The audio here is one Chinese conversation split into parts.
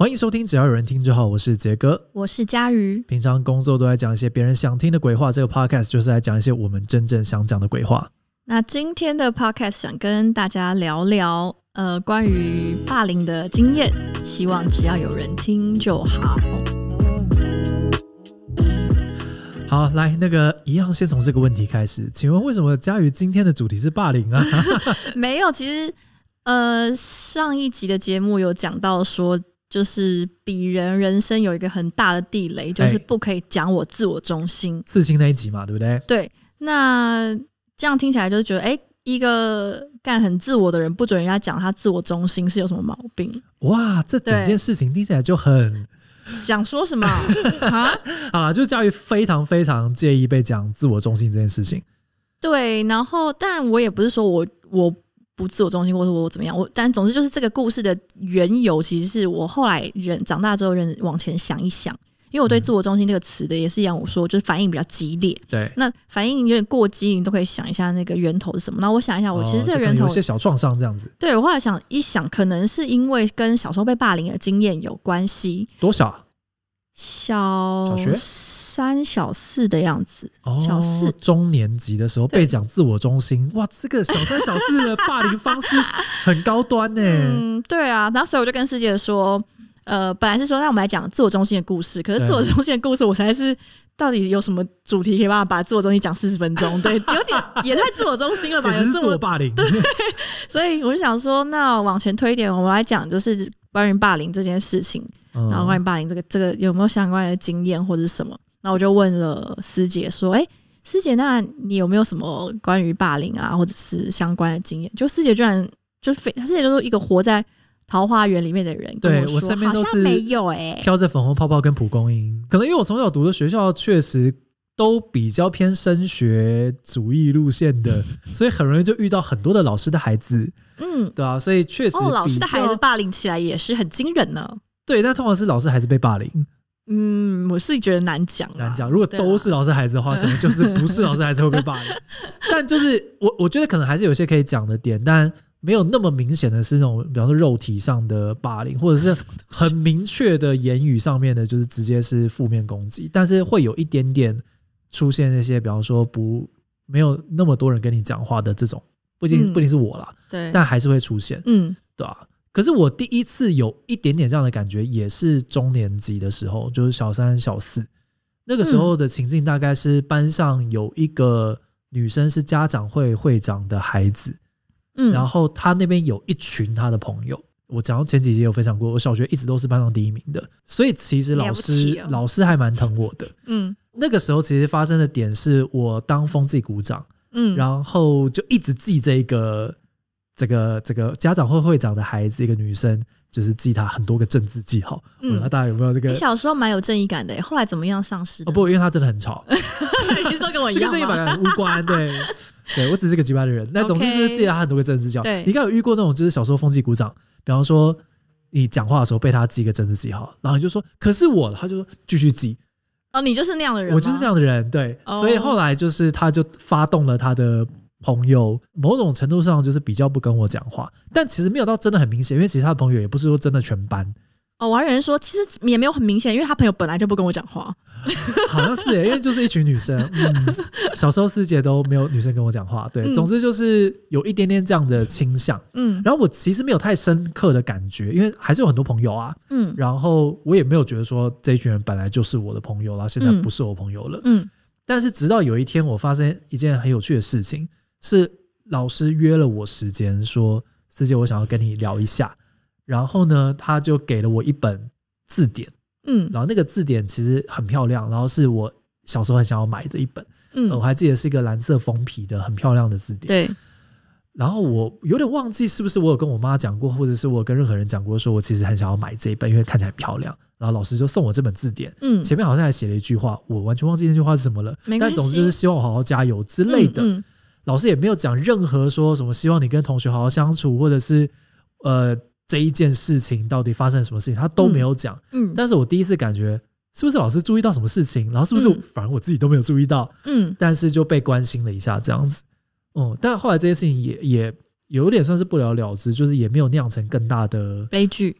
欢迎收听，只要有人听就好。我是杰哥，我是佳瑜。平常工作都在讲一些别人想听的鬼话，这个 podcast 就是来讲一些我们真正想讲的鬼话。那今天的 podcast 想跟大家聊聊，呃，关于霸凌的经验，希望只要有人听就好。好，来那个一样，先从这个问题开始，请问为什么佳瑜今天的主题是霸凌啊？没有，其实呃，上一集的节目有讲到说。就是鄙人人生有一个很大的地雷，就是不可以讲我自我中心。欸、刺青那一集嘛，对不对？对，那这样听起来就是觉得，哎、欸，一个干很自我的人，不准人家讲他自我中心是有什么毛病？哇，这整件事情听起来就很想说什么 啊？啊，就教育非常非常介意被讲自我中心这件事情。对，然后，但我也不是说我我。不自我中心，或者我怎么样？我但总之就是这个故事的缘由，其实是我后来人长大之后，人往前想一想，因为我对“自我中心”这个词的也是一样，我说就是反应比较激烈。对，那反应有点过激，你都可以想一下那个源头是什么。那我想一下，我其实这个源头、哦、有些小创伤这样子。对，我后来想一想，可能是因为跟小时候被霸凌的经验有关系。多小？小小学三小四的样子，哦、小四中年级的时候被讲自我中心，哇，这个小三小四的霸凌方式很高端呢。嗯，对啊，然后所以我就跟师姐说，呃，本来是说让我们来讲自我中心的故事，可是自我中心的故事，我实在是到底有什么主题可以办法把自我中心讲四十分钟？对，有点也太自我中心了吧？有自我霸凌，对，所以我就想说，那往前推一点，我们来讲就是关于霸凌这件事情。然后关于霸凌这个这个有没有相关的经验或者是什么？那我就问了师姐说：“哎，师姐，那你有没有什么关于霸凌啊，或者是相关的经验？”就师姐居然就非，师姐就是一个活在桃花源里面的人。对，我，我身边都是没有哎，飘着粉红泡泡跟蒲公英。可能因为我从小读的学校确实都比较偏升学主义路线的，所以很容易就遇到很多的老师的孩子。嗯，对啊，所以确实、哦、老师的孩子霸凌起来也是很惊人呢。对，但通常是老师还是被霸凌。嗯，我是觉得难讲，难讲。如果都是老师孩子的话，可能就是不是老师孩子会被霸凌。但就是我，我觉得可能还是有些可以讲的点，但没有那么明显的是那种，比方说肉体上的霸凌，或者是很明确的言语上面的，就是直接是负面攻击。但是会有一点点出现那些，比方说不没有那么多人跟你讲话的这种，不仅、嗯、不仅是我啦，对，但还是会出现，嗯，对吧、啊？可是我第一次有一点点这样的感觉，也是中年级的时候，就是小三、小四那个时候的情境，大概是班上有一个女生是家长会会长的孩子，嗯，然后她那边有一群她的朋友。我讲到前几集有分享过，我小学一直都是班上第一名的，所以其实老师老师还蛮疼我的。嗯，那个时候其实发生的点是我当风纪股长，嗯，然后就一直记这个。这个这个家长会会长的孩子，一个女生，就是记他很多个政治记号。嗯，大家有没有这个？你小时候蛮有正义感的，后来怎么样丧失？哦不，因为他真的很吵。你说跟我一样吗？跟正义感无关。对，对我只是个奇葩的人。那总之就是记得他很多个政治记号。对，你应该有遇过那种，就是小时候风纪鼓掌，比方说你讲话的时候被他记个政治记号，然后你就说可是我，他就说继续记。哦，你就是那样的人。我就是那样的人。对，所以后来就是他就发动了他的。朋友某种程度上就是比较不跟我讲话，但其实没有到真的很明显，因为其实他的朋友也不是说真的全班。哦，我还有人说其实也没有很明显，因为他朋友本来就不跟我讲话。好像是耶，因为就是一群女生。嗯，小时候师姐都没有女生跟我讲话。对，总之就是有一点点这样的倾向。嗯，然后我其实没有太深刻的感觉，因为还是有很多朋友啊。嗯，然后我也没有觉得说这一群人本来就是我的朋友啦，现在不是我朋友了。嗯，但是直到有一天我发生一件很有趣的事情。是老师约了我时间，说师姐，我想要跟你聊一下。然后呢，他就给了我一本字典，嗯，然后那个字典其实很漂亮，然后是我小时候很想要买的一本，嗯，我还记得是一个蓝色封皮的很漂亮的字典，对。然后我有点忘记是不是我有跟我妈讲过，或者是我跟任何人讲过，说我其实很想要买这一本，因为看起来很漂亮。然后老师就送我这本字典，嗯，前面好像还写了一句话，我完全忘记那句话是什么了，但总之就是希望我好好加油之类的。嗯嗯老师也没有讲任何说什么希望你跟同学好好相处，或者是呃这一件事情到底发生什么事情，他都没有讲。嗯，但是我第一次感觉是不是老师注意到什么事情，然后是不是反而我自己都没有注意到？嗯，但是就被关心了一下这样子。哦、嗯，但后来这件事情也也有点算是不了了之，就是也没有酿成更大的悲剧。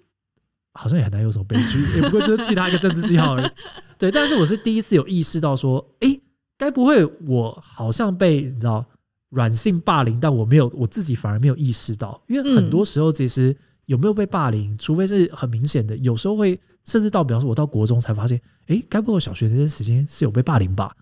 好像也很难有什么悲剧，也不过就是替他一个政治记号而已。对，但是我是第一次有意识到说，诶，该不会我好像被你知道软性霸凌，但我没有，我自己反而没有意识到，因为很多时候其实有没有被霸凌，除非是很明显的，有时候会甚至到，比方说我到国中才发现，诶，该不会我小学那段时间是有被霸凌吧？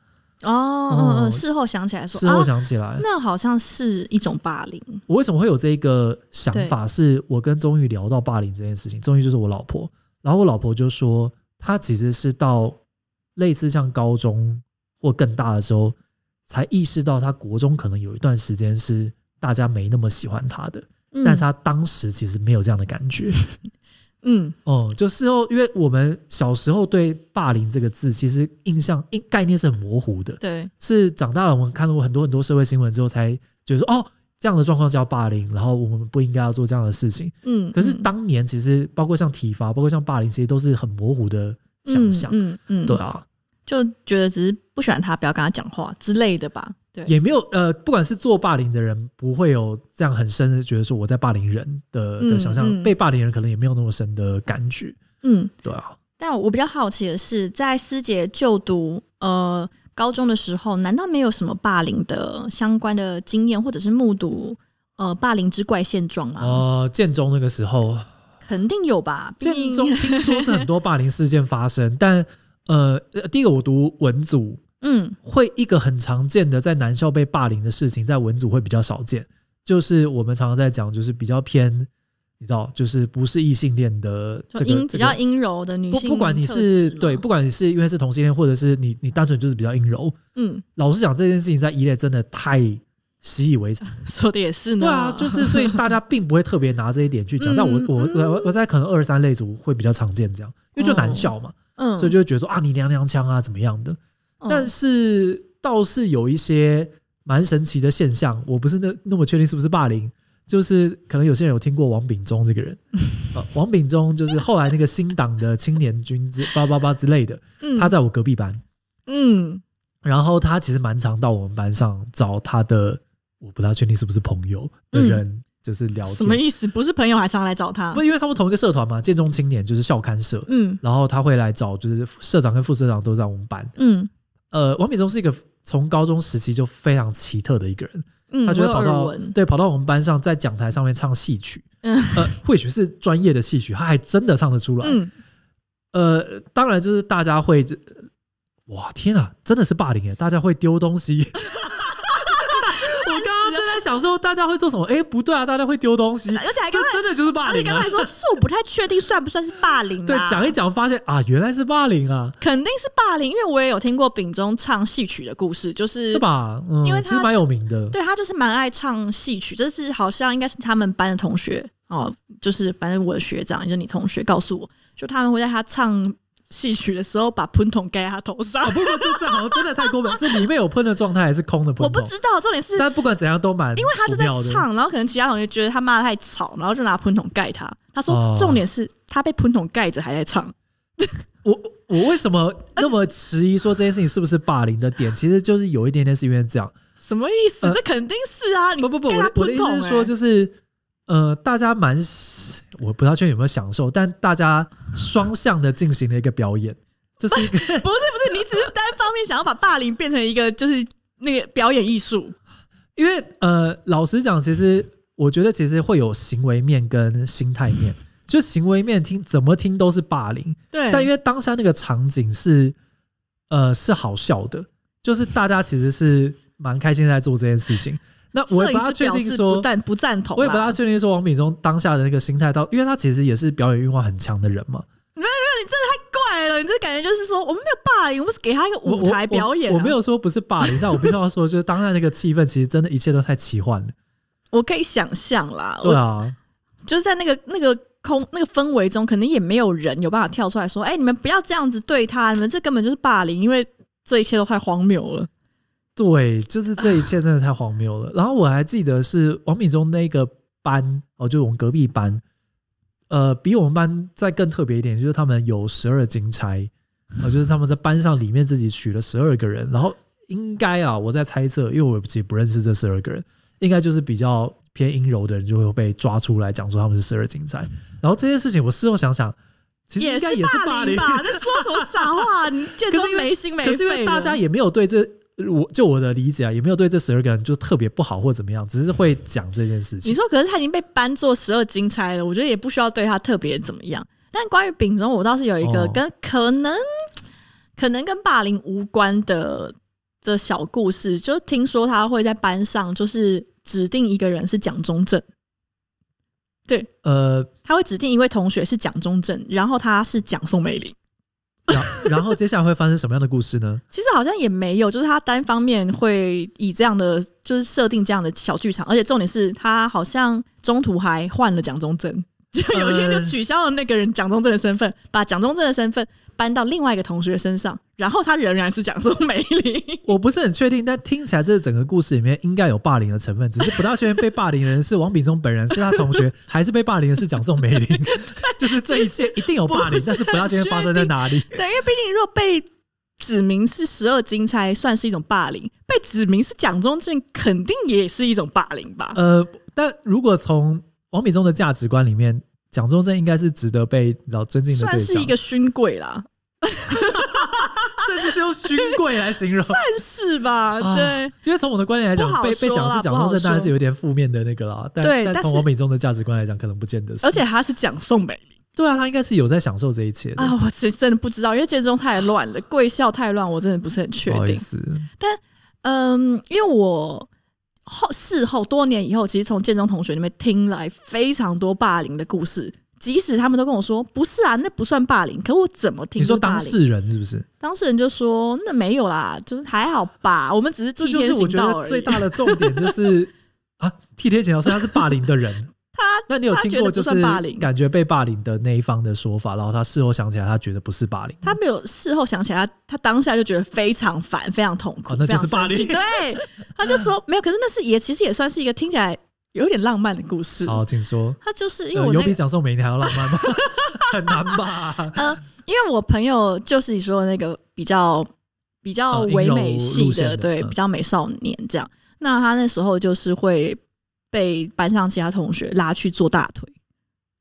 哦，嗯嗯，事后想起来说，事后想起来，啊，那好像是一种霸凌。我为什么会有这个想法？是我跟钟玉聊到霸凌这件事情，钟玉就是我老婆，然后我老婆就说，她其实是到类似像高中或更大的时候，才意识到他国中可能有一段时间是大家没那么喜欢他的，嗯，但是他当时其实没有这样的感觉。嗯哦，就事后，因为我们小时候对“霸凌”这个字，其实印象、概念是很模糊的。对，是长大了，我们看到过很多很多社会新闻之后，才觉得说，哦，这样的状况叫霸凌，然后我们不应该要做这样的事情。嗯，可是当年其实包括像体罚，包括像霸凌，其实都是很模糊的想象。嗯嗯，嗯，对啊，就觉得只是不喜欢他，不要跟他讲话之类的吧。对也没有呃，不管是做霸凌的人，不会有这样很深的觉得说我在霸凌人的的想象，嗯嗯，被霸凌人可能也没有那么深的感觉。嗯，对啊。但我比较好奇的是，在师姐就读呃高中的时候，难道没有什么霸凌的相关的经验，或者是目睹呃霸凌之怪现状吗？呃，建中那个时候肯定有吧。建中听说是很多霸凌事件发生，但呃，第一个我读文组。嗯，会一个很常见的在男校被霸凌的事情，在文组会比较少见。就是我们常常在讲，就是比较偏，你知道，就是不是异性恋的这个比较阴柔的女性。不不管你是对，不管你是因为是同性恋，或者是你你单纯就是比较阴柔。嗯，老实讲，这件事情在一类真的太习以为常。说的也是呢。对啊，就是所以大家并不会特别拿这一点去讲。但我我我我在可能二三类组会比较常见这样，因为就男校嘛，嗯，所以就会觉得说啊，你娘娘腔啊，怎么样的。但是倒是有一些蛮神奇的现象，我不是那那么确定是不是霸凌，就是可能有些人有听过王炳忠这个人，呃，王炳忠就是后来那个新党的青年军之八八八之类的，他在我隔壁班，嗯，然后他其实蛮常到我们班上找他的，我不太确定是不是朋友的人，就是聊天。什么意思？不是朋友还常来找他？不，因为他们同一个社团嘛，建中青年就是校刊社，嗯，然后他会来找，就是社长跟副社长都在我们班，嗯。呃，王炳忠是一个从高中时期就非常奇特的一个人，嗯、他就会跑到对跑到我们班上，在讲台上面唱戏曲，嗯、呃，或许是专业的戏曲，他还真的唱得出来。嗯、呃，当然就是大家会，哇，天啊，真的是霸凌耶！大家会丢东西。想说大家会做什么？哎、欸，不对啊，大家会丢东西，而且还真的就是霸凌、啊。刚才说是我不太确定算不算是霸凌、啊。对，讲一讲发现啊，原来是霸凌啊，肯定是霸凌，因为我也有听过炳忠唱戏曲的故事，就是是吧？嗯，因为他其实蛮有名的，对他就是蛮爱唱戏曲，这是好像应该是他们班的同学哦，就是反正我的学长，就是你同学告诉我，就他们会在他唱。戏曲的时候，把喷筒盖在他头上。哦、不不这这好像真的太过分，是里面有喷的状态，还是空的喷筒？我不知道，重点是。但不管怎样都蛮，因为他就在唱，然后可能其他同学觉得他骂得太吵，然后就拿喷筒盖他。他说，重点是他被喷筒盖着还在唱。哦、我我为什么那么迟疑说这件事情是不是霸凌的点？其实就是有一点点是因为这样。什么意思？呃、这肯定是啊！你不不不，我的我的意思是说就是。呃，大家蛮，我不知道确定有没有享受，但大家双向的进行了一个表演，这是一个 不是不是，你只是单方面想要把霸凌变成一个就是那个表演艺术，因为呃，老实讲，其实我觉得其实会有行为面跟心态面，就行为面听怎么听都是霸凌，对，但因为当下那个场景是呃是好笑的，就是大家其实是蛮开心在做这件事情。那我也不大确定说，但不赞同。我也不大确定说，王炳忠当下的那个心态，到因为他其实也是表演欲望很强的人嘛。没有没有，你真的太怪了，你这感觉就是说，我们没有霸凌，我们是给他一个舞台表演、啊我我。我没有说不是霸凌，但我必须要说，就是当下那个气氛，其实真的一切都太奇幻了。我可以想象啦，对啊，就是在那个那个空那个氛围中，可能也没有人有办法跳出来说：“哎、欸，你们不要这样子对他，你们这根本就是霸凌，因为这一切都太荒谬了。”对，就是这一切真的太荒谬了。然后我还记得是王敏忠那个班哦，就是我们隔壁班，呃，比我们班再更特别一点，就是他们有十二金钗，呃，就是他们在班上里面自己取了十二个人。然后应该啊，我在猜测，因为我自己不认识这十二个人，应该就是比较偏阴柔的人就会被抓出来讲说他们是十二金钗。然后这件事情我事后想想，其实应该也是霸凌吧？在说什么傻话？你这都 没心没肺。可是因为大家也没有对这，我就我的理解啊，也没有对这十二个人就特别不好或怎么样，只是会讲这件事情。你说，可是他已经被搬做十二金钗了，我觉得也不需要对他特别怎么样。但关于丙中，我倒是有一个跟可能、哦、可能跟霸凌无关的的小故事，就是听说他会在班上就是指定一个人是蒋中正。对，呃，他会指定一位同学是蒋中正，然后他是蒋宋美龄，然 然后接下来会发生什么样的故事呢？其实好像也没有，就是他单方面会以这样的就是设定这样的小剧场，而且重点是他好像中途还换了蒋中正。就有一天就取消了那个人蒋中正的身份，把蒋中正的身份搬到另外一个同学身上，然后他仍然是蒋宋美龄。我不是很确定，但听起来这整个故事里面应该有霸凌的成分，只是不大确定被霸凌的人是王炳忠本人，是他同学，还是被霸凌的是蒋宋美龄。就是这一切一定有霸凌，但是不大确定发生在哪里。对，因为毕竟如果被指名是十二金钗，算是一种霸凌；被指名是蒋中正，肯定也是一种霸凌吧？呃，但如果从王炳忠的价值观里面，蒋中正应该是值得被你知道尊敬的对象，算是一个勋贵啦，甚至是用勋贵来形容，算是吧？啊、对，因为从我的观点来讲，被被讲是蒋中正，当然是有点负面的那个啦。但对，但从王炳忠的价值观来讲，可能不见得是。而且他是蒋宋美龄，对啊，他应该是有在享受这一切啊。我其实真的不知道，因为建中太乱了，贵校太乱，我真的不是很确定。但嗯，因为我。后事后多年以后，其实从建中同学那边听来非常多霸凌的故事，即使他们都跟我说不是啊，那不算霸凌。可我怎么听？你说当事人是不是？当事人就说那没有啦，就是还好吧，我们只是替天行道而已。最大的重点就是 啊，替天行道，所以他是霸凌的人。他那你有听过就是感觉被霸凌的那一方的说法，然后他事后想起来，他觉得不是霸凌。他没有事后想起来，他他当下就觉得非常烦，非常痛苦，哦、那就是霸凌。对，他就说没有，可是那是也其实也算是一个听起来有点浪漫的故事。好，请说。他就是因为我、那个呃、有比蒋宋美龄还要浪漫吗？很难吧？呃，因为我朋友就是你说的那个比较比较唯美系的，的对，嗯、比较美少年这样。那他那时候就是会。被班上其他同学拉去做大腿，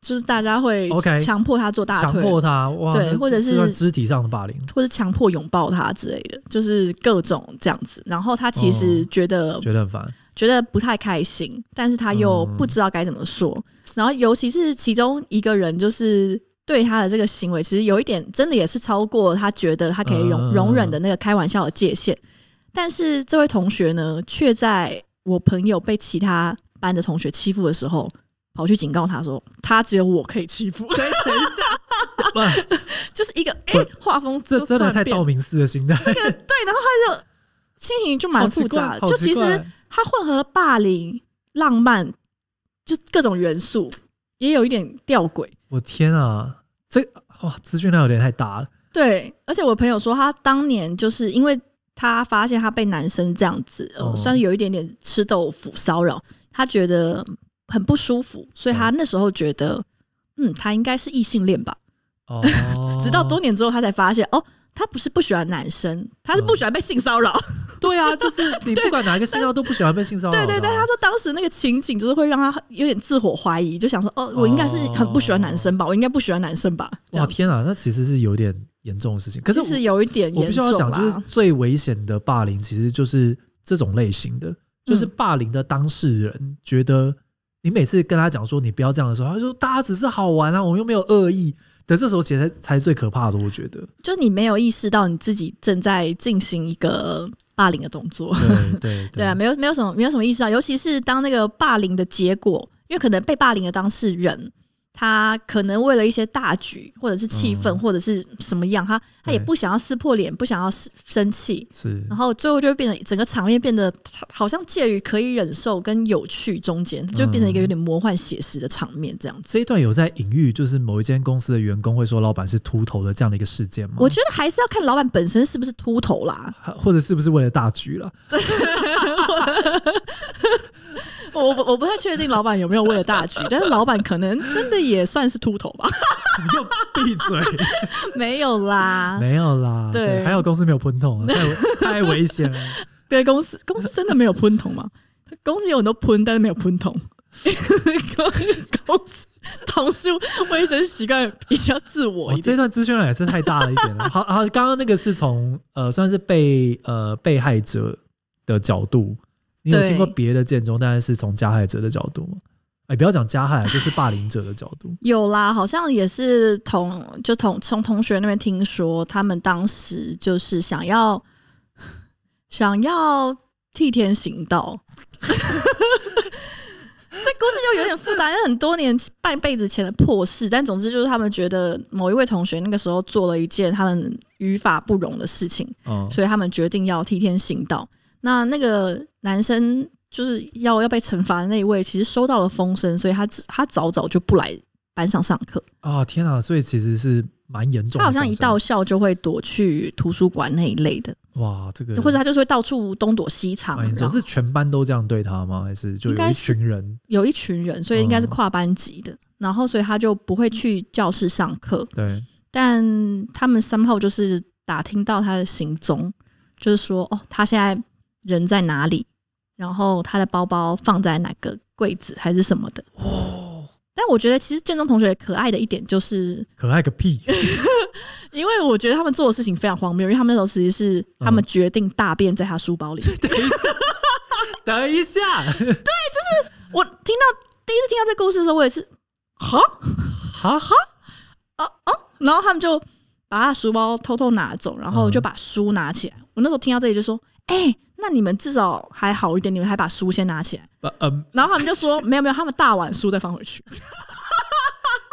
就是大家会强迫他做大腿，强迫他哇，对，或者是肢体上的霸凌，或者强迫拥抱他之类的，就是各种这样子。然后他其实觉得、哦、觉得很烦，觉得不太开心，但是他又不知道该怎么说。嗯、然后尤其是其中一个人，就是对他的这个行为，其实有一点真的也是超过他觉得他可以容容忍的那个开玩笑的界限。但是这位同学呢，却在我朋友被其他班的同学欺负的时候，跑去警告他说：“他只有我可以欺负。”等一下，就是一个哎，画风这真的太道明寺的心态。这个对，然后他就心情就蛮复杂，就其实他混合了霸凌、浪漫，就各种元素，也有一点吊诡。我天啊，这哇，资讯量有点太大了。对，而且我朋友说，他当年就是因为他发现他被男生这样子，哦，算是有一点点吃豆腐骚扰。他觉得很不舒服，所以他那时候觉得，嗯，他应该是异性恋吧。哦，直到多年之后，他才发现，哦，他不是不喜欢男生，他是不喜欢被性骚扰。对啊，就是你不管哪一个性骚扰都不喜欢被性骚扰。对对对，他说当时那个情景就是会让他有点自我怀疑，就想说，哦，我应该是很不喜欢男生吧，我应该不喜欢男生吧。哇，天啊，那其实是有点严重的事情。可是是有一点严重，我必须要讲，就是最危险的霸凌，其实就是这种类型的。就是霸凌的当事人觉得你每次跟他讲说你不要这样的时候，他说大家只是好玩啊，我又没有恶意。等这时候其实才才最可怕的，我觉得。就你没有意识到你自己正在进行一个霸凌的动作。对对对，对啊，没有没有什么没有什么意识到，尤其是当那个霸凌的结果，因为可能被霸凌的当事人。他可能为了一些大局，或者是气氛，嗯、或者是什么样，他他也不想要撕破脸，不想要生气，是，然后最后就会变成整个场面变得好像介于可以忍受跟有趣中间，就变成一个有点魔幻写实的场面这样子。这一段有在隐喻，就是某一间公司的员工会说老板是秃头的这样的一个事件吗？我觉得还是要看老板本身是不是秃头啦，或者是不是为了大局了。对。我不我不太确定老板有没有为了大局，但是老板可能真的也算是秃头吧。你就闭嘴！没有啦，没有啦。对，对还有公司没有喷筒，太太危险了。对，公司公司真的没有喷筒吗？公司有很多喷，但是没有喷筒。公司同事卫生习惯比较自我一点。这段资讯量也是太大了一点了。好好，刚刚那个是从呃算是被呃被害者的角度，你有听过别的建中，但是是从加害者的角度吗？哎，不要讲加害，就是霸凌者的角度。有啦，好像也是同就同从同学那边听说，他们当时就是想要想要替天行道。这故事就有点复杂，因为很多年半辈子前的破事。但总之就是他们觉得某一位同学那个时候做了一件他们于法不容的事情，哦、所以他们决定要替天行道。那那个男生。就是要要被惩罚的那一位，其实收到了风声，所以他他早早就不来班上上课啊！天啊，所以其实是蛮严重的。他好像一到校就会躲去图书馆那一类的。哇，这个或者他就是会到处东躲西藏。总是全班都这样对他吗？还是就有一群人？有一群人，所以应该是跨班级的。嗯、然后，所以他就不会去教室上课。对，但他们三号就是打听到他的行踪，就是说哦，他现在人在哪里？然后他的包包放在哪个柜子还是什么的？哦，但我觉得其实建中同学可爱的一点就是可爱个屁，因为我觉得他们做的事情非常荒谬，因为他们那时候其实是他们决定大便在他书包里。等一下，等一下，对，就是我听到第一次听到这个故事的时候，我也是哈哈哈啊啊，然后他们就把他书包偷偷拿走，然后就把书拿起来。嗯、我那时候听到这里就说，哎、欸。那你们至少还好一点，你们还把书先拿起来。呃嗯、然后他们就说没有没有，他们大碗书再放回去。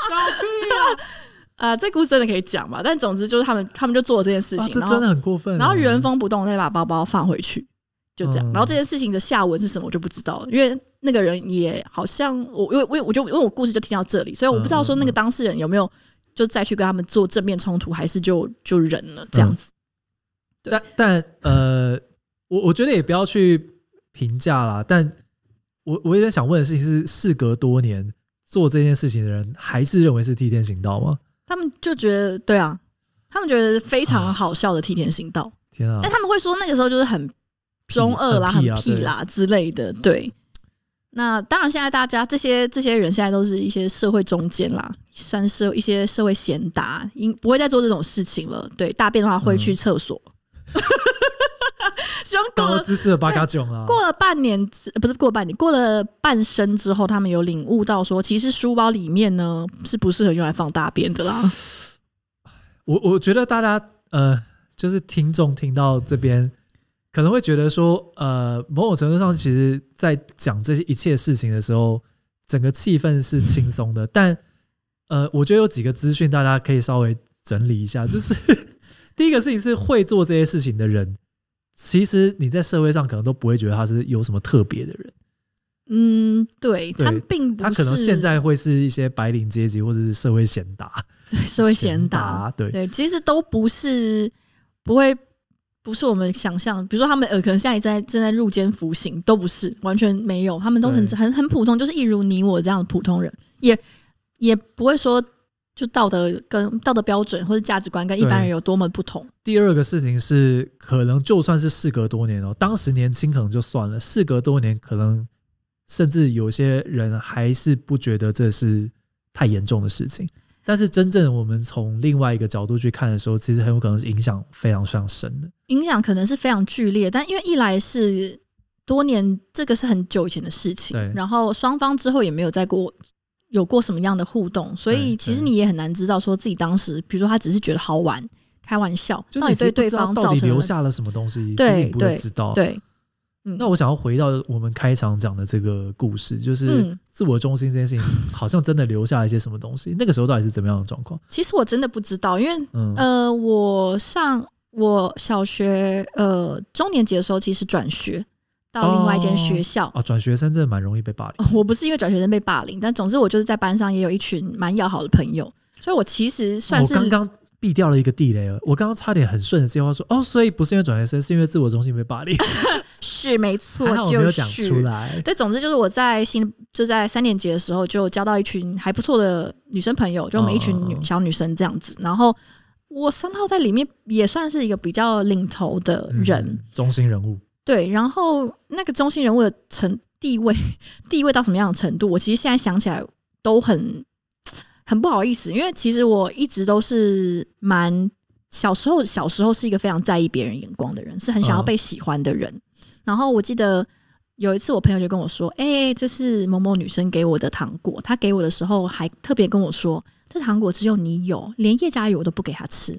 搞屁啊！啊，这故事真的可以讲嘛？但总之就是他们他们就做了这件事情，这真的很过分。然后原封不动再把包包放回去，就这样。嗯、然后这件事情的下文是什么，我就不知道了，因为那个人也好像我因为我我就因为我故事就听到这里，所以我不知道说那个当事人有没有就再去跟他们做正面冲突，还是就就忍了这样子。嗯、但但呃。我我觉得也不要去评价啦，但我我有点想问的事情是，事隔多年做这件事情的人，还是认为是替天行道吗？他们就觉得对啊，他们觉得非常好笑的替天行道。啊、天啊！但他们会说那个时候就是很中二啦、很屁啦、很屁啦之类的。对，那当然现在大家这些这些人现在都是一些社会中间啦，算是一些社会贤达，应不会再做这种事情了。对，大便的话会去厕所。过了知识的八嘎囧啊！过了半年，不是过半年，过了半生之后，他们有领悟到说，其实书包里面呢是不适合用来放大便的啦。我我觉得大家呃，就是听众听到这边可能会觉得说，呃，某种程度上，其实在讲这些一切事情的时候，整个气氛是轻松的。但呃，我觉得有几个资讯大家可以稍微整理一下，就是 第一个事情是会做这些事情的人。其实你在社会上可能都不会觉得他是有什么特别的人，嗯，对，对他并不是，他可能现在会是一些白领阶级或者是社会贤达，对，社会贤达，对。对，其实都不是，不会，不是我们想象，比如说他们呃，可能现在在正在入监服刑，都不是，完全没有，他们都很很很普通，就是一如你我这样的普通人，也也不会说。就道德跟道德标准或者价值观跟一般人有多么不同。第二个事情是，可能就算是事隔多年哦，当时年轻可能就算了，事隔多年，可能甚至有些人还是不觉得这是太严重的事情。但是真正我们从另外一个角度去看的时候，其实很有可能是影响非常非常深的。影响可能是非常剧烈，但因为一来是多年，这个是很久以前的事情，然后双方之后也没有再过。有过什么样的互动，所以其实你也很难知道说自己当时，比如说他只是觉得好玩、开玩笑，到底对对方到底留下了什么东西，对，不会知道。对，嗯，那我想要回到我们开场讲的这个故事，就是自我中心这件事情，好像真的留下了一些什么东西。那个时候到底是怎么样的状况？其实我真的不知道，因为呃，我上我小学呃中年级的时候，其实转学。到另外一间学校啊，转学生真的蛮容易被霸凌。我不是因为转学生被霸凌，但总之我就是在班上也有一群蛮要好的朋友，所以我其实算是我刚刚避掉了一个地雷了。我刚刚差点很顺的接话说哦，所以不是因为转学生，是因为自我中心被霸凌。是没错，我没有讲出来。对，总之就是我在新就在三年级的时候就交到一群还不错的女生朋友，就我们一群女小女生这样子。然后我三号在里面也算是一个比较领头的人，中心人物。对，然后那个中心人物的成地位地位到什么样的程度，我其实现在想起来都很很不好意思，因为其实我一直都是蛮小时候小时候是一个非常在意别人眼光的人，是很想要被喜欢的人。嗯、然后我记得有一次，我朋友就跟我说：“哎、欸，这是某某女生给我的糖果，她给我的时候还特别跟我说，这糖果只有你有，连叶嘉瑜我都不给他吃。”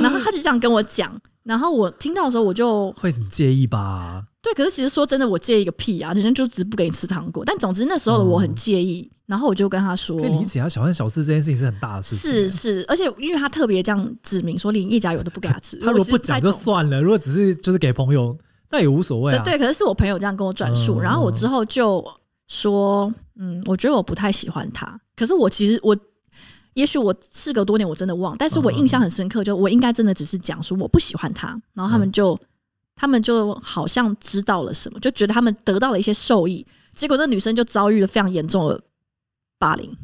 然后他就这样跟我讲，然后我听到的时候，我就会很介意吧。对，可是其实说真的，我介意个屁啊！人家就只不给你吃糖果。但总之那时候的我很介意，嗯、然后我就跟他说：“可以理解啊，小三小四这件事情是很大的事情。”是是，而且因为他特别这样指明说，连叶嘉瑜都不给他吃。他如果不讲就算了，如果只是就是给朋友，那也无所谓啊。对，可是是我朋友这样跟我转述，嗯、然后我之后就说：“嗯，我觉得我不太喜欢他。”可是我其实我。也许我事隔多年，我真的忘，但是我印象很深刻，就我应该真的只是讲说我不喜欢他，然后他们就、嗯、他们就好像知道了什么，就觉得他们得到了一些受益，结果那女生就遭遇了非常严重的霸凌。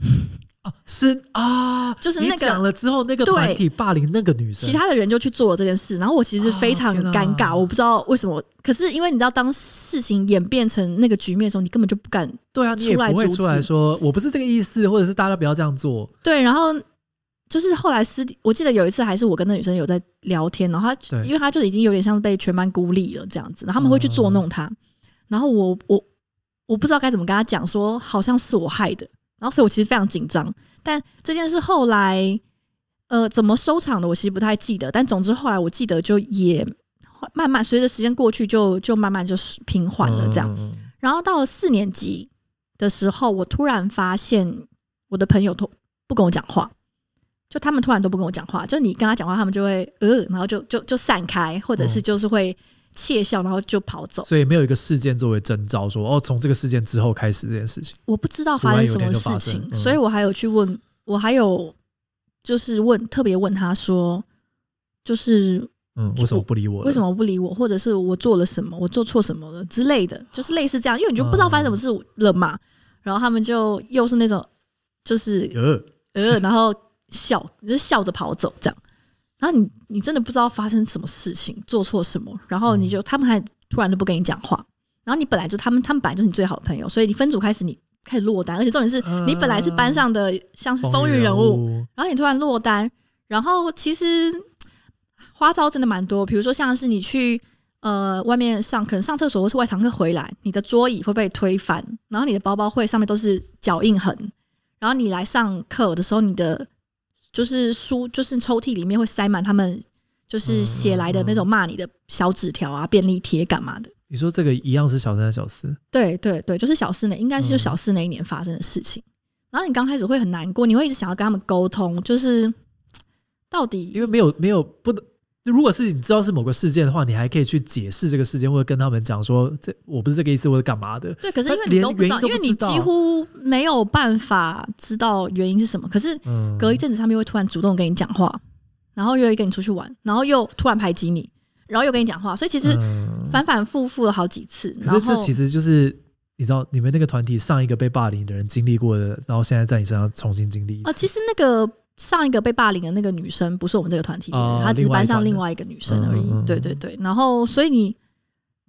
是啊，就是那个讲了之后，那个团体霸凌那个女生，其他的人就去做了这件事，然后我其实非常尴尬，我不知道为什么。可是因为你知道，当事情演变成那个局面的时候，你根本就不敢对啊，你也不会出来说我不是这个意思，或者是大家不要这样做。对，然后就是后来私底，我记得有一次还是我跟那女生有在聊天，然后她因为她就已经有点像被全班孤立了这样子，然后他们会去捉弄她，然后我我我不知道该怎么跟她讲，说好像是我害的。然后，所以我其实非常紧张。但这件事后来，呃，怎么收场的，我其实不太记得。但总之后来，我记得就也慢慢随着时间过去就，就就慢慢就是平缓了这样。然后到了四年级的时候，我突然发现我的朋友都不跟我讲话，就他们突然都不跟我讲话。就你跟他讲话，他们就会呃，然后就就就散开，或者是就是会。窃笑，然后就跑走，所以没有一个事件作为征兆，说哦，从这个事件之后开始这件事情，我不知道发生什么事情，所以我还有去问，我还有就是问，特别问他说，就是嗯，为什么不理我？为什么不理我？或者是我做了什么？我做错什么了之类的，就是类似这样，因为你就不知道发生什么事了嘛。然后他们就又是那种，就是呃呃，然后笑，就是笑着跑走这样。然后你你真的不知道发生什么事情，做错什么，然后你就他们还突然就不跟你讲话，然后你本来就他们他们本来就是你最好的朋友，所以你分组开始你开始落单，而且重点是你本来是班上的像是风云人物，然后你突然落单，然后其实花招真的蛮多，比如说像是你去呃外面上可能上厕所或是外堂课回来，你的桌椅会被推翻，然后你的包包会上面都是脚印痕，然后你来上课的时候你的。就是书，就是抽屉里面会塞满他们就是写来的那种骂你的小纸条啊、便利贴干嘛的。你说这个一样是小三、小四？对对对，就是小四那，应该是就小四那一年发生的事情。嗯、然后你刚开始会很难过，你会一直想要跟他们沟通，就是到底因为没有没有不能。如果是你知道是某个事件的话，你还可以去解释这个事件，或者跟他们讲说，这我不是这个意思，或者干嘛的。对，可是因为你都不知道，因为你几乎没有办法知道原因是什么。可是隔一阵子，他们又会突然主动跟你讲话，然后又会跟你出去玩，然后又突然排挤你，然后又跟你讲话，所以其实反反复复了好几次。然后这其实就是你知道，你们那个团体上一个被霸凌的人经历过的，然后现在在你身上重新经历啊。其实那个。上一个被霸凌的那个女生不是我们这个团体里面，她只是班上另外一个女生而已。对对对，然后所以你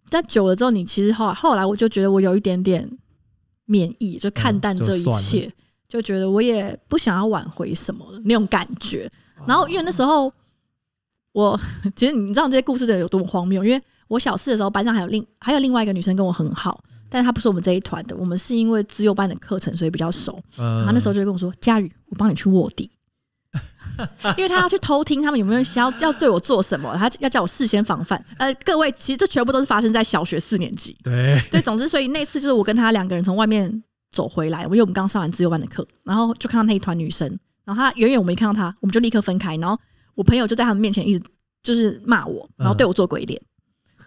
在久了之后，你其实后来后来我就觉得我有一点点免疫，就看淡这一切，就觉得我也不想要挽回什么的那种感觉。然后因为那时候我其实你知道这些故事的有多么荒谬，因为我小四的时候班上还有另还有另外一个女生跟我很好，但是她不是我们这一团的，我们是因为自由班的课程所以比较熟。然后那时候就跟我说：“佳宇，我帮你去卧底。” 因为他要去偷听他们有没有想要要对我做什么，他要叫我事先防范。呃，各位，其实这全部都是发生在小学四年级。对对，总之，所以那次就是我跟他两个人从外面走回来，因为我们刚上完自由班的课，然后就看到那一团女生，然后他远远我没看到他，我们就立刻分开，然后我朋友就在他们面前一直就是骂我，然后对我做鬼脸，嗯、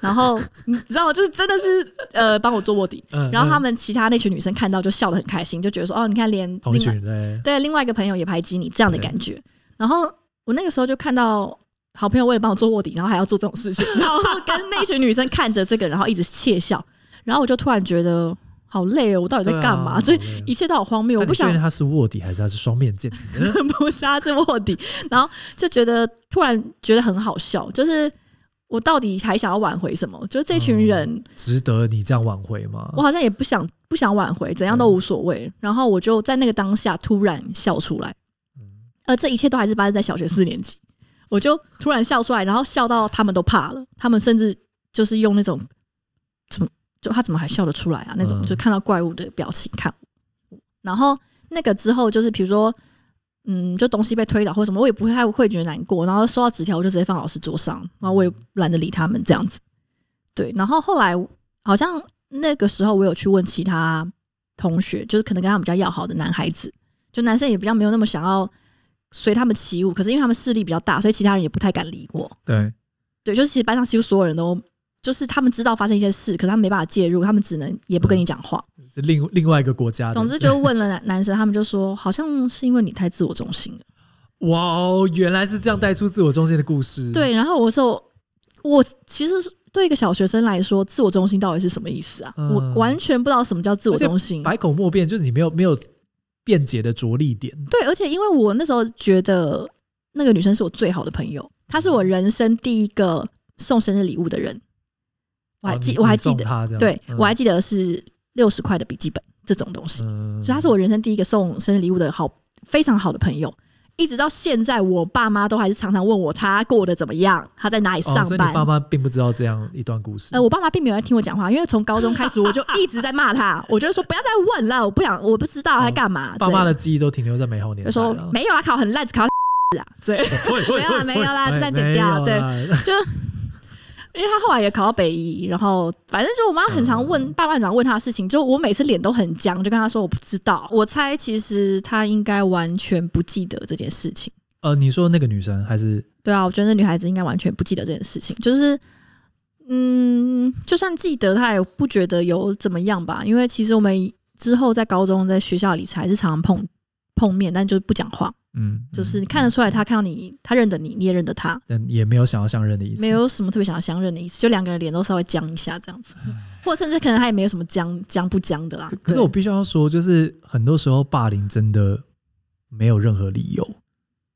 然后你知道，就是真的是呃帮我做卧底。嗯、然后他们其他那群女生看到就笑得很开心，就觉得说哦，你看连另外对，对另外一个朋友也排挤你这样的感觉。然后我那个时候就看到好朋友为了帮我做卧底，然后还要做这种事情，然后跟那群女生看着这个，然后一直窃笑，然后我就突然觉得好累哦，我到底在干嘛？这一切都好荒谬。我不晓得他是卧底还是他是双面间，不是他是卧底，然后就觉得突然觉得很好笑，就是我到底还想要挽回什么？就是这群人、嗯、值得你这样挽回吗？我好像也不想不想挽回，怎样都无所谓。嗯、然后我就在那个当下突然笑出来，而这一切都还是发生在小学四年级。我就突然笑出来，然后笑到他们都怕了，他们甚至就是用那种怎么就他怎么还笑得出来啊？那种就看到怪物的表情看。然后那个之后就是比如说。嗯，就东西被推倒或什么，我也不会太会觉得难过。然后收到纸条，我就直接放老师桌上，然后我也懒得理他们这样子。对，然后后来好像那个时候，我有去问其他同学，就是可能跟他们比较要好的男孩子，就男生也比较没有那么想要随他们起舞。可是因为他们势力比较大，所以其他人也不太敢理我。对，对，就是其实班上几乎所有人都。就是他们知道发生一些事，可是他们没办法介入，他们只能也不跟你讲话。嗯、是另另外一个国家。总之就问了男男生，他们就说好像是因为你太自我中心了。哇哦，原来是这样带出自我中心的故事。对，然后我说我其实对一个小学生来说，自我中心到底是什么意思啊？嗯、我完全不知道什么叫自我中心，百口莫辩，就是你没有没有辩解的着力点。对，而且因为我那时候觉得那个女生是我最好的朋友，她是我人生第一个送生日礼物的人。我还记，我还记得，对，我还记得是六十块的笔记本这种东西，所以他是我人生第一个送生日礼物的好，非常好的朋友。一直到现在，我爸妈都还是常常问我他过得怎么样，他在哪里上班。所以你爸妈并不知道这样一段故事。呃，我爸妈并没有在听我讲话，因为从高中开始我就一直在骂他，我就说不要再问了，我不想，我不知道他在干嘛。爸妈的记忆都停留在美好年代。说没有啊，考很烂，考啊，对，没有啦，没有啦，就在剪掉，对，就。因为他后来也考到北医，然后反正就我妈很常问、嗯、爸爸，很常问他的事情，就我每次脸都很僵，就跟他说我不知道。我猜其实他应该完全不记得这件事情。呃，你说那个女生还是？对啊，我觉得那女孩子应该完全不记得这件事情。就是，嗯，就算记得，她也不觉得有怎么样吧。因为其实我们之后在高中在学校里还是常常碰碰面，但就是不讲话。嗯，就是你看得出来，他看到你，他认得你，你也认得他，但也没有想要相认的意思，没有什么特别想要相认的意思，就两个人脸都稍微僵一下这样子，或者甚至可能他也没有什么僵僵不僵的啦。可是我必须要说，就是很多时候霸凌真的没有任何理由，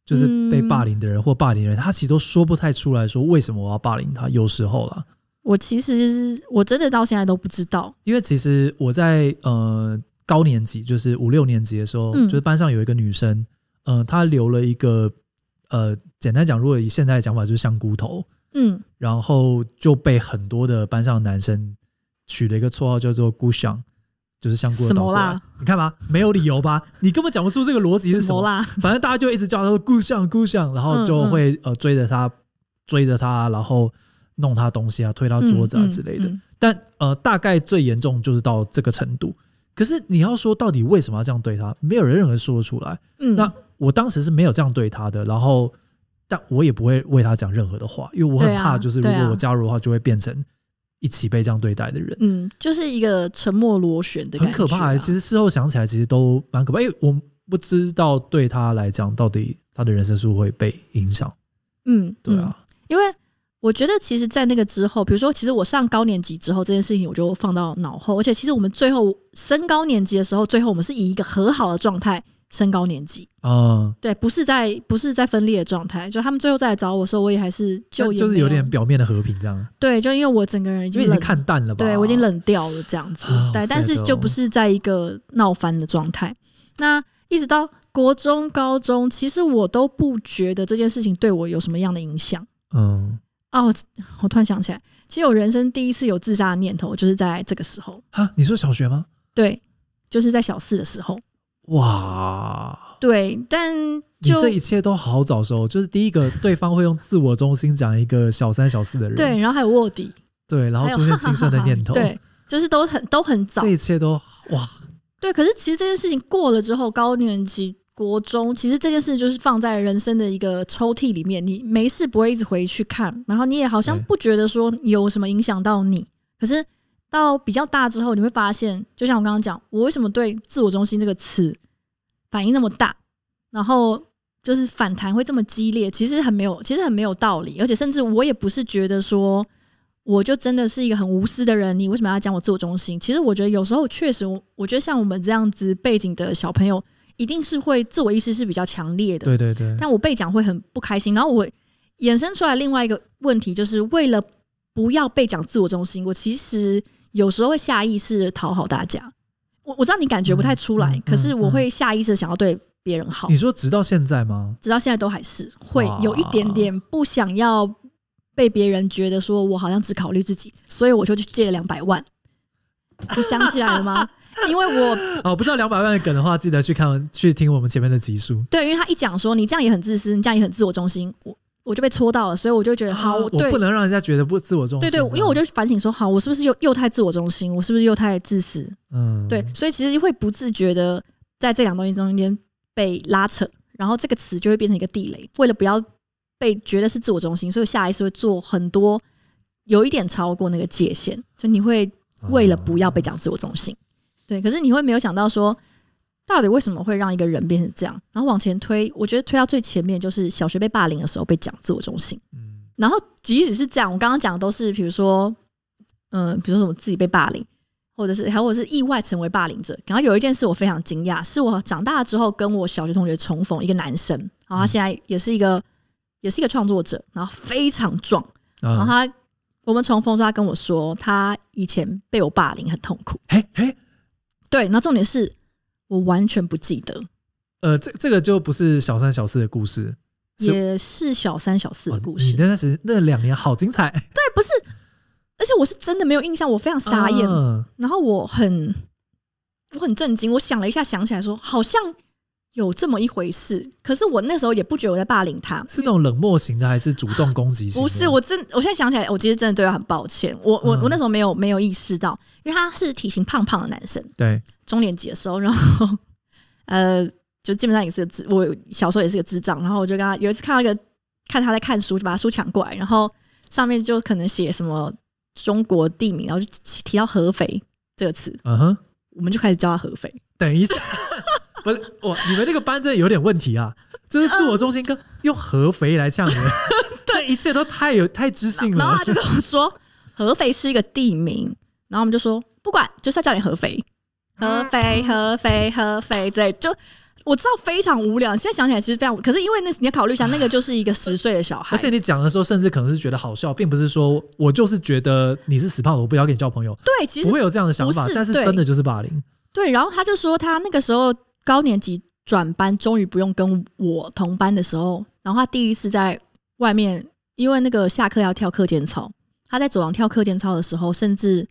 就是被霸凌的人或霸凌的人，他其实都说不太出来说为什么我要霸凌他。有时候啦，我其实我真的到现在都不知道，因为其实我在呃高年级，就是五六年级的时候，就是班上有一个女生。嗯、呃，他留了一个，呃，简单讲，如果以现在的讲法，就是香菇头，嗯，然后就被很多的班上的男生取了一个绰号，叫做“菇香”，就是香菇的。什么啦？你看吧，没有理由吧？你根本讲不出这个逻辑是什么，啦？反正大家就一直叫他说“菇香，菇香”，然后就会呃追着他，追着他，然后弄他东西啊，推他桌子啊之类的。但呃，大概最严重就是到这个程度。可是你要说到底为什么要这样对他，没有人任何说得出来。嗯，那。我当时是没有这样对他的，然后，但我也不会为他讲任何的话，因为我很怕，就是如果我加入的话，就会变成一起被这样对待的人。嗯，就是一个沉默螺旋的感觉，很可怕、欸。其实事后想起来，其实都蛮可怕，因为我不知道对他来讲，到底他的人生是不是会被影响。嗯，对啊，因为我觉得，其实，在那个之后，比如说，其实我上高年级之后，这件事情我就放到脑后，而且，其实我们最后升高年级的时候，最后我们是以一个和好的状态。升高年级啊，嗯、对，不是在不是在分裂的状态，就他们最后再来找我的时候，我也还是就就是有点表面的和平这样。对，就因为我整个人已经冷，已经看淡了吧，对，我已经冷掉了这样子。哦、对，但是就不是在一个闹翻的状态。那一直到国中、高中，其实我都不觉得这件事情对我有什么样的影响。嗯，哦，我我突然想起来，其实我人生第一次有自杀的念头，就是在这个时候。哈，你说小学吗？对，就是在小四的时候。哇，对，但就你这一切都好早熟，就是第一个对方会用自我中心讲一个小三小四的人，对，然后还有卧底，对，然后出现轻生的 念头，对，就是都很都很早，这一切都哇，对，可是其实这件事情过了之后，高年级、国中，其实这件事就是放在人生的一个抽屉里面，你没事不会一直回去看，然后你也好像不觉得说有什么影响到你，可是。到比较大之后，你会发现，就像我刚刚讲，我为什么对“自我中心”这个词反应那么大，然后就是反弹会这么激烈，其实很没有，其实很没有道理。而且，甚至我也不是觉得说，我就真的是一个很无私的人。你为什么要讲我自我中心？其实我觉得有时候确实，我觉得像我们这样子背景的小朋友，一定是会自我意识是比较强烈的。对对对。但我被讲会很不开心，然后我衍生出来另外一个问题，就是为了不要被讲自我中心，我其实有时候会下意识讨好大家。我我知道你感觉不太出来，嗯嗯嗯、可是我会下意识想要对别人好。你说直到现在吗？直到现在都还是会有一点点不想要被别人觉得说我好像只考虑自己，所以我就去借了两百万。你想起来了吗？因为我哦，不知道两百万的梗的话，记得去看去听我们前面的集数。对，因为他一讲说你这样也很自私，你这样也很自我中心，我我就被戳到了，所以我就觉得好，我不能让人家觉得不自我中心。对对，因为我就反省说，好，我是不是又又太自我中心？我是不是又太自私？嗯，对，所以其实会不自觉的在这两东西中间被拉扯，然后这个词就会变成一个地雷。为了不要被觉得是自我中心，所以下意识会做很多有一点超过那个界限，就你会。为了不要被讲自我中心，对，可是你会没有想到说，到底为什么会让一个人变成这样？然后往前推，我觉得推到最前面就是小学被霸凌的时候被讲自我中心。嗯，然后即使是这样，我刚刚讲的都是比如说，嗯，比如说什么自己被霸凌，或者是还或者是意外成为霸凌者。然后有一件事我非常惊讶，是我长大之后跟我小学同学重逢，一个男生，然后他现在也是一个也是一个创作者，然后非常壮，然后他。我们重逢时，他跟我说，他以前被我霸凌，很痛苦。嘿，嘿，对。那重点是我完全不记得。呃，这这个就不是小三小四的故事，也是小三小四的故事。哦、你那时那两年好精彩。对，不是，而且我是真的没有印象，我非常傻眼。嗯、然后我很我很震惊，我想了一下，想起来说，好像。有这么一回事，可是我那时候也不觉得我在霸凌他，是那种冷漠型的，还是主动攻击型的？不是，我真，我现在想起来，我其实真的对他很抱歉。我我我那时候没有没有意识到，因为他是体型胖胖的男生，对，中年级的时候，然后呃，就基本上也是个智，我小时候也是个智障，然后我就跟他有一次看到一个，看他在看书，就把他书抢过来，然后上面就可能写什么中国地名，然后就提到合肥这个词，嗯哼，我们就开始叫他合肥。等一下。不是我，你们那个班真的有点问题啊！就是自我中心跟用合肥来呛人，对一切都太有太知性了。然后他就跟我说，合肥是一个地名，然后我们就说不管，就是要叫你合肥，合肥，合肥，合肥。对，就我知道非常无聊，现在想起来其实非常，可是因为那你要考虑一下，那个就是一个十岁的小孩，而且你讲的时候，甚至可能是觉得好笑，并不是说我就是觉得你是死胖子，我不要跟你交朋友。对，其实不会有这样的想法，但是真的就是霸凌。对，然后他就说他那个时候。高年级转班，终于不用跟我同班的时候，然后他第一次在外面，因为那个下课要跳课间操，他在走廊跳课间操的时候，甚至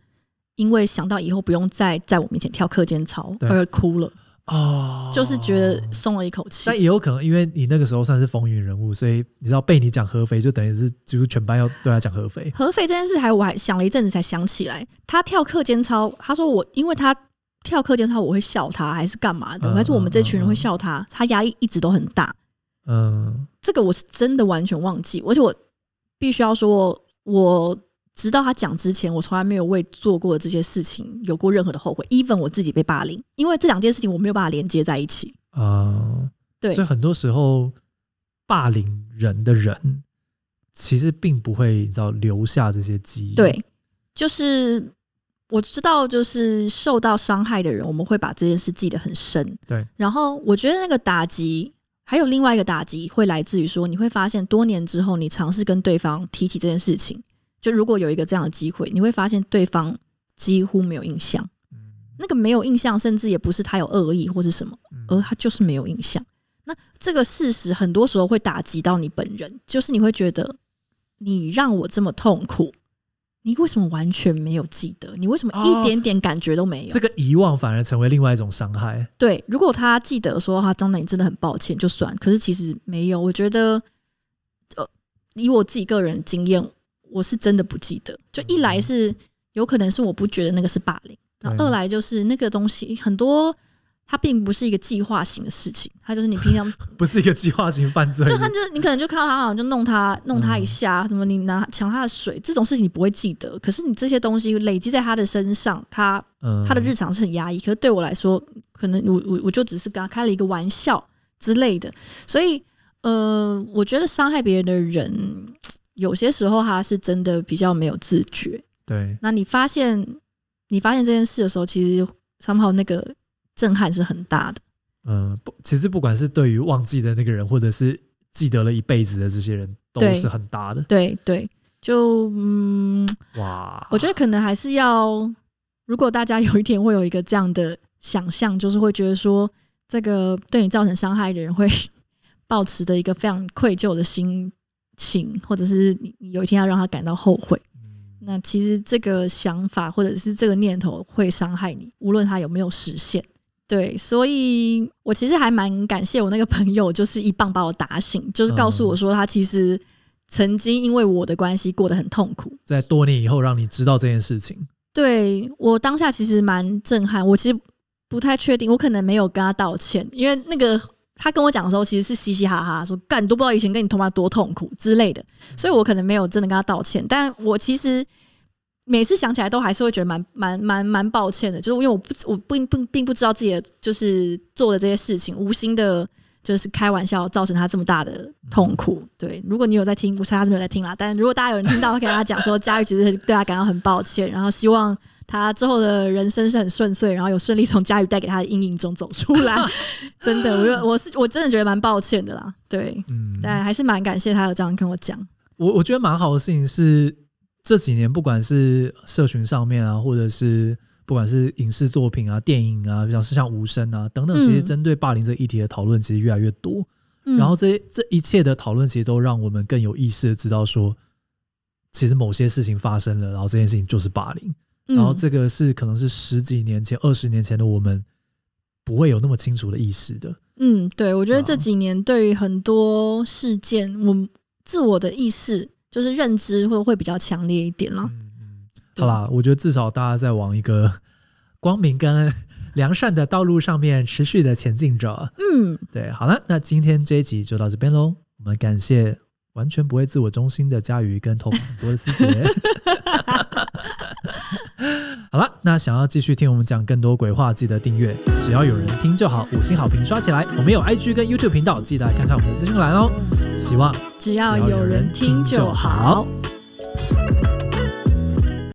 因为想到以后不用再在我面前跳课间操而哭了哦，就是觉得松了一口气。但也有可能，因为你那个时候算是风云人物，所以你知道被你讲合肥，就等于是就是全班要对他讲合肥。合肥这件事，还我还想了一阵子才想起来，他跳课间操，他说我因为他。跳课间操我会笑他，还是干嘛的？还是我们这群人会笑他？他压力一直都很大。嗯，这个我是真的完全忘记，而且我必须要说，我直到他讲之前，我从来没有为做过的这些事情有过任何的后悔。even 我自己被霸凌，因为这两件事情我没有办法连接在一起。啊，对，所以很多时候霸凌人的人，其实并不会你知道留下这些记忆。对，就是。我知道，就是受到伤害的人，我们会把这件事记得很深。对，然后我觉得那个打击，还有另外一个打击，会来自于说，你会发现多年之后，你尝试跟对方提起这件事情，就如果有一个这样的机会，你会发现对方几乎没有印象。嗯那个没有印象，甚至也不是他有恶意或是什么，而他就是没有印象。那这个事实很多时候会打击到你本人，就是你会觉得你让我这么痛苦。你为什么完全没有记得？你为什么一点点感觉都没有？哦，这个遗忘反而成为另外一种伤害。对，如果他记得说哈张楠，你真的很抱歉，就算。可是其实没有，我觉得，呃，以我自己个人经验，我是真的不记得。就一来是有可能是我不觉得那个是霸凌，然后二来就是那个东西很多。它并不是一个计划型的事情，它就是你平常 不是一个计划型犯罪，就他就是你可能就看到他好像就弄他弄他一下，嗯、什么你拿抢他的水这种事情你不会记得，可是你这些东西累积在他的身上，他、嗯、他的日常是很压抑，可是对我来说，可能我我我就只是跟他开了一个玩笑之类的，所以呃，我觉得伤害别人的人，有些时候他是真的比较没有自觉。对，那你发现你发现这件事的时候，其实 somehow 那个。震撼是很大的。嗯，不，其实不管是对于忘记的那个人，或者是记得了一辈子的这些人都是很大的。对对，就嗯，哇，我觉得可能还是要，如果大家有一天会有一个这样的想象，就是会觉得说，这个对你造成伤害的人会抱持着一个非常愧疚的心情，或者是你有一天要让他感到后悔。那其实这个想法或者是这个念头会伤害你，无论他有没有实现。对，所以我其实还蛮感谢我那个朋友，就是一棒把我打醒，就是告诉我说他其实曾经因为我的关系过得很痛苦，在多年以后让你知道这件事情。对，我当下其实蛮震撼，我其实不太确定，我可能没有跟他道歉，因为那个。他跟我讲的时候，其实是嘻嘻哈哈说：“干，你都不知道以前跟你同伴多痛苦之类的。”所以，我可能没有真的跟他道歉。但我其实每次想起来，都还是会觉得蛮蛮蛮蛮抱歉的。就是因为我不我不不并不知道自己的就是做的这些事情，无心的，就是开玩笑造成他这么大的痛苦。对，如果你有在听，我猜他是没有在听啦。但如果大家有人听到，可以跟他讲说，佳玉其实对他感到很抱歉，然后希望。他之后的人生是很顺遂，然后有顺利从佳玉带给他的阴影中走出来。真的，我我是我真的觉得蛮抱歉的啦。对，嗯，但还是蛮感谢他有这样跟我讲。我我觉得蛮好的事情是这几年，不管是社群上面啊，或者是不管是影视作品啊、电影啊，像是像无声啊等等，其实针对霸凌这个议题的讨论其实越来越多。嗯、然后这这一切的讨论，其实都让我们更有意识的知道说，其实某些事情发生了，然后这件事情就是霸凌。然后这个是可能是十几年前、二十年前的我们不会有那么清楚的意识的。嗯，对，我觉得这几年对于很多事件，我自我的意识就是认知会会比较强烈一点了。嗯嗯，好啦，我觉得至少大家在往一个光明跟良善的道路上面持续的前进着。嗯，对，好了，那今天这一集就到这边喽。我们感谢完全不会自我中心的佳瑜跟同很多的思杰。好了，那想要继续听我们讲更多鬼话，记得订阅。只要有人听就好，五星好评刷起来。我们有 IG 跟 YouTube 频道，记得来看看我们的资讯栏哦。希望只要有人听就好。